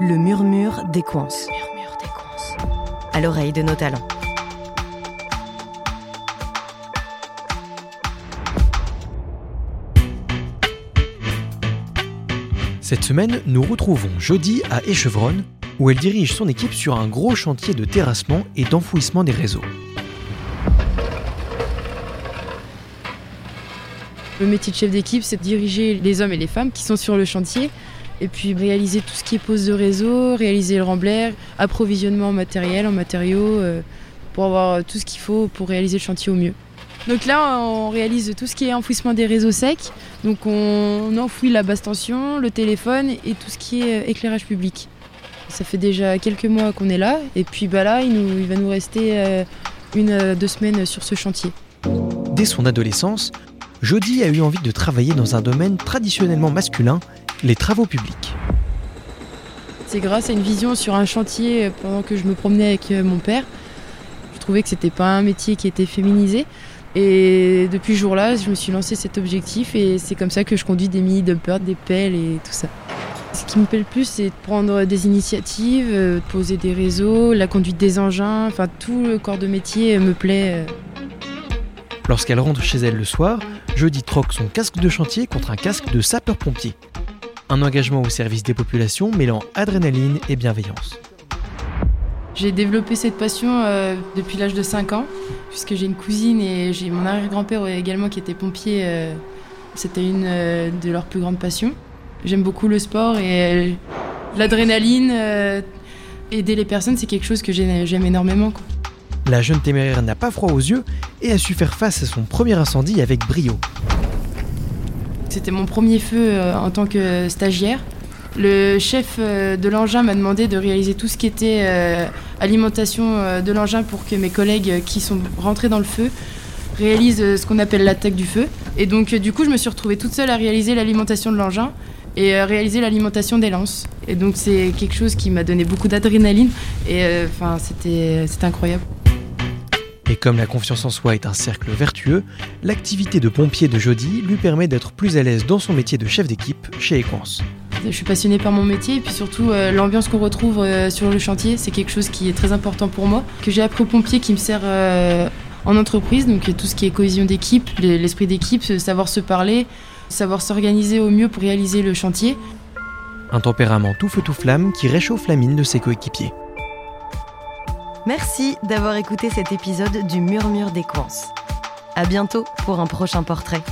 Le murmure des coins. À l'oreille de nos talents. Cette semaine, nous retrouvons Jody à Échevronne, où elle dirige son équipe sur un gros chantier de terrassement et d'enfouissement des réseaux. Le métier de chef d'équipe, c'est de diriger les hommes et les femmes qui sont sur le chantier et puis réaliser tout ce qui est pose de réseau, réaliser le remblai, approvisionnement en matériel, en matériaux, euh, pour avoir tout ce qu'il faut pour réaliser le chantier au mieux. Donc là, on réalise tout ce qui est enfouissement des réseaux secs. Donc on enfouit la basse tension, le téléphone et tout ce qui est euh, éclairage public. Ça fait déjà quelques mois qu'on est là et puis bah là, il, il va nous rester euh, une, deux semaines sur ce chantier. Dès son adolescence, Jody a eu envie de travailler dans un domaine traditionnellement masculin, les travaux publics. C'est grâce à une vision sur un chantier euh, pendant que je me promenais avec euh, mon père. Je trouvais que c'était pas un métier qui était féminisé. Et depuis ce jour-là, je me suis lancé cet objectif et c'est comme ça que je conduis des mini-dumpers, des pelles et tout ça. Ce qui me plaît le plus, c'est de prendre des initiatives, euh, de poser des réseaux, la conduite des engins, enfin tout le corps de métier me plaît. Lorsqu'elle rentre chez elle le soir, Jeudi troque son casque de chantier contre un casque de sapeur-pompier. Un engagement au service des populations mêlant adrénaline et bienveillance. J'ai développé cette passion euh, depuis l'âge de 5 ans, puisque j'ai une cousine et j'ai mon arrière-grand-père également qui était pompier. Euh, c'était une euh, de leurs plus grandes passions. J'aime beaucoup le sport et l'adrénaline. aider les personnes, c'est quelque chose que j'aime énormément. La jeune téméraire n'a pas froid aux yeux et a su faire face à son premier incendie avec brio. C'était mon premier feu euh, en tant que stagiaire. Le chef euh, de l'engin m'a demandé de réaliser tout ce qui était euh, alimentation de l'engin pour que mes collègues qui sont rentrés dans le feu réalisent ce qu'on appelle l'attaque du feu. Et donc du coup, je me suis retrouvée toute seule à réaliser l'alimentation de l'engin et réaliser l'alimentation des lances. Et donc c'est quelque chose qui m'a donné beaucoup d'adrénaline et enfin c'était incroyable. Et comme la confiance en soi est un cercle vertueux, l'activité de pompier de Jody lui permet d'être plus à l'aise dans son métier de chef d'équipe chez Equance. Je suis passionnée par mon métier et puis surtout euh, l'ambiance qu'on retrouve euh, sur le chantier, c'est quelque chose qui est très important pour moi, que j'ai appris au pompier qui me sert euh, en entreprise, donc tout ce qui est cohésion d'équipe, l'esprit d'équipe, savoir se parler, savoir s'organiser au mieux pour réaliser le chantier. Un tempérament tout feu tout flamme qui réchauffe la mine de ses coéquipiers. Merci d'avoir écouté cet épisode du Murmure des Coins. À bientôt pour un prochain portrait.